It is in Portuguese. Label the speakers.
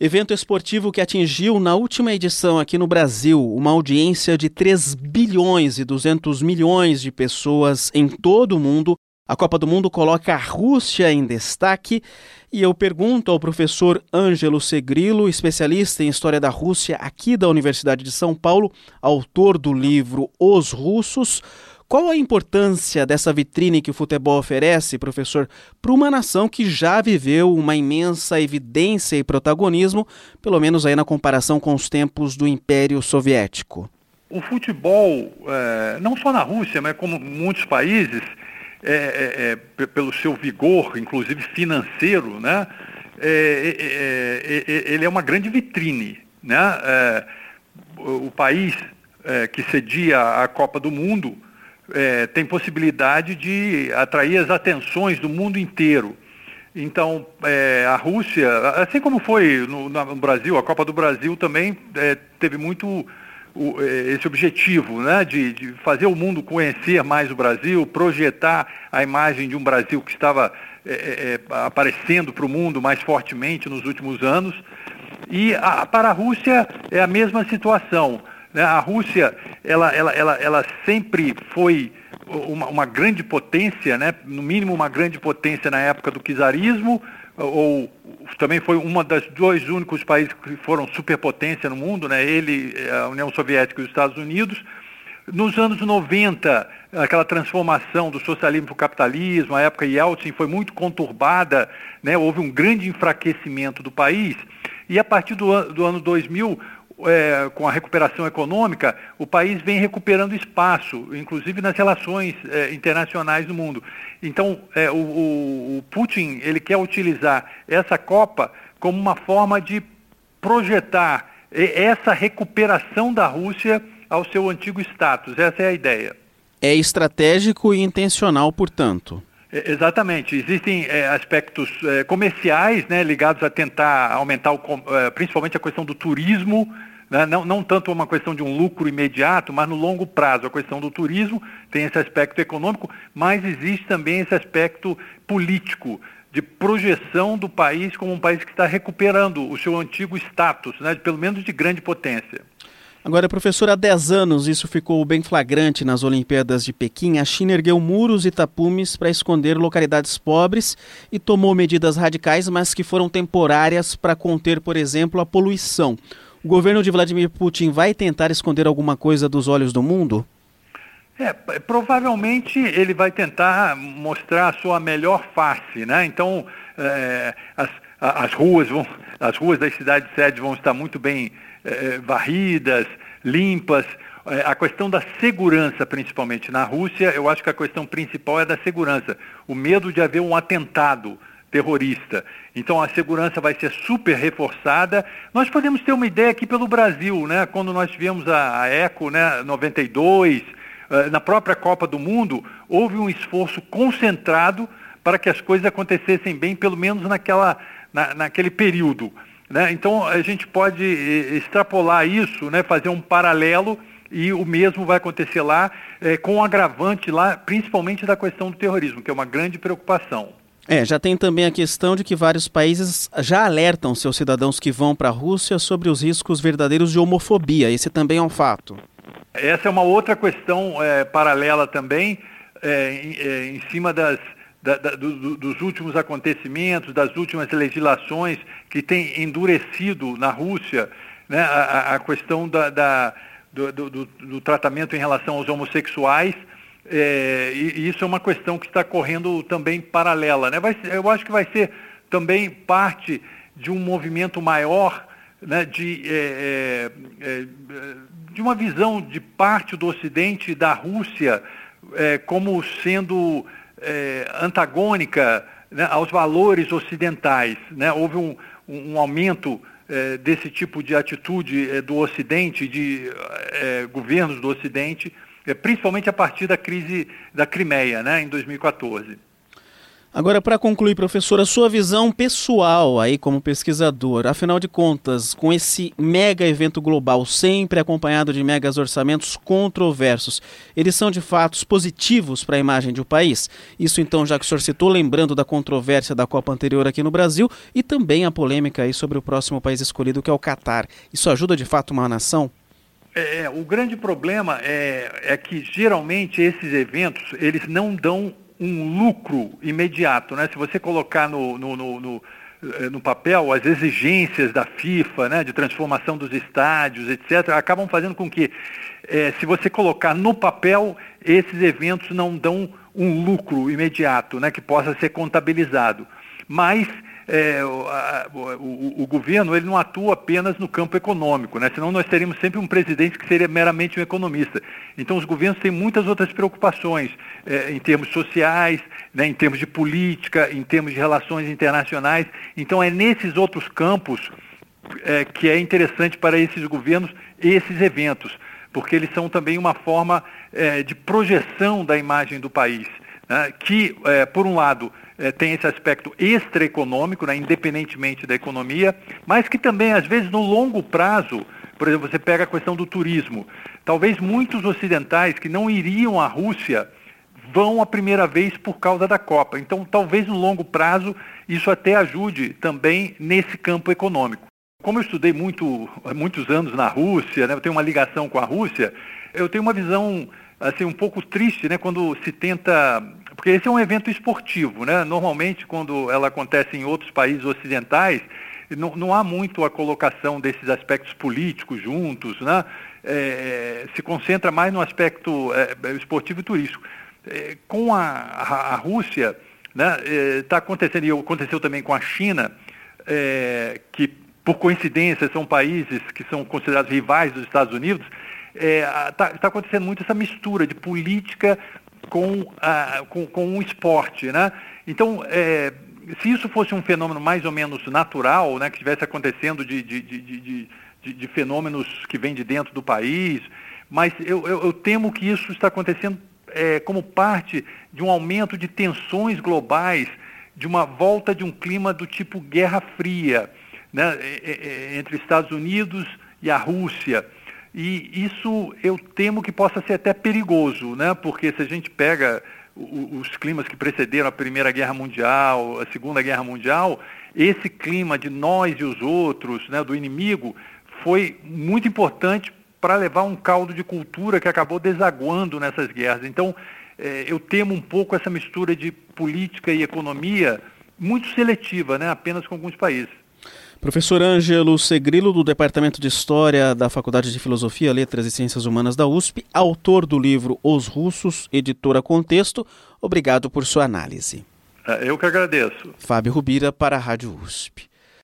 Speaker 1: Evento esportivo que atingiu na última edição aqui no Brasil uma audiência de 3 bilhões e 200 milhões de pessoas em todo o mundo. A Copa do Mundo coloca a Rússia em destaque e eu pergunto ao professor Ângelo Segrilo, especialista em história da Rússia aqui da Universidade de São Paulo, autor do livro Os Russos, qual a importância dessa vitrine que o futebol oferece, professor, para uma nação que já viveu uma imensa evidência e protagonismo, pelo menos aí na comparação com os tempos do Império Soviético?
Speaker 2: O futebol, é, não só na Rússia, mas como muitos países, é, é, é pelo seu vigor, inclusive financeiro, né, é, é, ele é uma grande vitrine. Né? o país que cedia a Copa do Mundo é, tem possibilidade de atrair as atenções do mundo inteiro. Então, é, a Rússia, assim como foi no, no, Brasil, a Copa do Brasil também é, teve muito o, é, esse objetivo, né, de, de, fazer o mundo conhecer mais o Brasil, projetar a imagem de um Brasil que estava é, é, aparecendo para o mundo mais fortemente nos últimos anos. E a, para a Rússia é a mesma situação. Né? A Rússia, ela, ela, ela, ela sempre foi uma, uma, grande potência, né? no mínimo uma grande potência na época do czarismo, ou também foi uma das dois únicos países que foram superpotência no mundo, né? ele, a União Soviética e os Estados Unidos. Nos anos 90, aquela transformação do socialismo para o capitalismo, a época Yeltsin foi muito conturbada, né? houve um grande enfraquecimento do país, e a partir do, do ano 2000, é, com a recuperação econômica, o país vem recuperando espaço, inclusive nas relações é, internacionais do mundo. Então, é, o, o, Putin ele quer utilizar essa Copa como uma forma de projetar essa recuperação da Rússia ao seu antigo status. Essa é a ideia.
Speaker 1: É estratégico e intencional, portanto.
Speaker 2: É, exatamente. Existem é, aspectos é, comerciais né, ligados a tentar aumentar, o, é, principalmente a questão do turismo, né, não, não tanto uma questão de um lucro imediato, mas no longo prazo. A questão do turismo tem esse aspecto econômico, mas existe também esse aspecto político, de projeção do país como um país que está recuperando o seu antigo status, né, pelo menos de grande potência.
Speaker 1: Agora, professor, há 10 anos isso ficou bem flagrante nas Olimpíadas de Pequim. A China ergueu muros e tapumes para esconder localidades pobres e tomou medidas radicais, mas que foram temporárias para conter, por exemplo, a poluição. O governo de Vladimir Putin vai tentar esconder alguma coisa dos olhos do mundo?
Speaker 2: É, provavelmente ele vai tentar mostrar a sua melhor face, né? Então, é, as, as, ruas vão, as ruas das cidades sede vão estar muito bem é, varridas, limpas. É, a questão da segurança, principalmente na Rússia, eu acho que a questão principal é da segurança. O medo de haver um atentado terrorista. Então a segurança vai ser super reforçada. Nós podemos ter uma ideia aqui pelo Brasil, né? Quando nós tivemos a, a ECO, né, 92, uh, na própria Copa do Mundo, houve um esforço concentrado para que as coisas acontecessem bem, pelo menos naquela, na, naquele período. Né? Então a gente pode extrapolar isso, né? fazer um paralelo e o mesmo vai acontecer lá, eh, com o agravante lá, principalmente da questão do terrorismo, que é uma grande preocupação.
Speaker 1: É, já tem também a questão de que vários países já alertam seus cidadãos que vão para a Rússia sobre os riscos verdadeiros de homofobia. Esse também é um fato.
Speaker 2: Essa é uma outra questão é, paralela também, é, em, é, em, cima das, da, da, do, dos últimos acontecimentos, das últimas legislações que têm endurecido na Rússia né, a, a questão da, do, do, do tratamento em relação aos homossexuais. É, e, e, isso é uma questão que está correndo também paralela. Né? Vai, eu acho que vai ser também parte de um movimento maior né, de, é, é, é de uma visão de parte do Ocidente da Rússia é, como sendo é, antagônica né, aos valores ocidentais. Né? Houve um, um aumento desse tipo de atitude do Ocidente, de governos do Ocidente, principalmente a partir da crise da Crimeia, né, em 2014.
Speaker 1: Agora, para concluir, professor, a sua visão pessoal aí como pesquisador, afinal de contas, com esse mega evento global, sempre acompanhado de megas orçamentos controversos, eles são de fatos positivos para a imagem de um país? Isso então, já que o senhor citou, lembrando da controvérsia da Copa anterior aqui no Brasil e também a polêmica aí sobre o próximo país escolhido, que é o Catar. Isso ajuda de fato uma nação?
Speaker 2: É, é o grande problema é, é que geralmente esses eventos eles não dão um lucro imediato. Né? Se você colocar no, no, no, no, eh, no papel as exigências da FIFA, né, de transformação dos estádios, etc., acabam fazendo com que, é, se você colocar no papel, esses eventos não dão um lucro imediato, né, que possa ser contabilizado. Mas é, o, a, o, o, governo ele não atua apenas no campo econômico, né? senão nós teríamos sempre um presidente que seria meramente um economista. Então os governos têm muitas outras preocupações é, em termos sociais, né, em termos de política, em termos de relações internacionais. Então é nesses outros campos é, que é interessante para esses governos esses eventos, porque eles são também uma forma é, de projeção da imagem do país, que, é, por um lado, é, tem esse aspecto extraeconômico, né, independentemente da economia, mas que também, às vezes, no longo prazo, por exemplo, você pega a questão do turismo. Talvez muitos ocidentais que não iriam à Rússia vão a primeira vez por causa da Copa. Então, talvez no longo prazo, isso até ajude também nesse campo econômico. Como eu estudei muito, muitos anos na Rússia, né, eu tenho uma ligação com a Rússia, eu tenho uma visão assim um pouco triste, né, quando se tenta porque esse é um evento esportivo, né? Normalmente, quando ela acontece em outros países ocidentais, não, não há muito a colocação desses aspectos políticos juntos, né? É, se concentra mais no aspecto é, esportivo e turístico. É, com a, a, a, Rússia, está né, tá acontecendo, e aconteceu também com a China, é, que por coincidência são países que são considerados rivais dos Estados Unidos, está é, tá, tá acontecendo muito essa mistura de política com, a, com, com um esporte. Né? Então, é, se isso fosse um fenômeno mais ou menos natural, né, que estivesse acontecendo de, de, de, de, de fenômenos que vêm de dentro do país, mas eu, eu, eu temo que isso está acontecendo é, como parte de um aumento de tensões globais, de uma volta de um clima do tipo Guerra Fria, né, entre Estados Unidos e a Rússia. E isso eu temo que possa ser até perigoso, né? porque se a gente pega os climas que precederam a Primeira Guerra Mundial, a Segunda Guerra Mundial, esse clima de nós e os outros, né, do inimigo, foi muito importante para levar um caldo de cultura que acabou desaguando nessas guerras. Então, eh, eu temo um pouco essa mistura de política e economia muito seletiva, né, apenas com alguns países.
Speaker 1: Professor Ângelo Segrilo, do Departamento de História da Faculdade de Filosofia, Letras e Ciências Humanas da USP, autor do livro Os Russos, editora Contexto, obrigado por sua análise.
Speaker 2: É, eu que agradeço.
Speaker 1: Fábio Rubira, para a Rádio USP.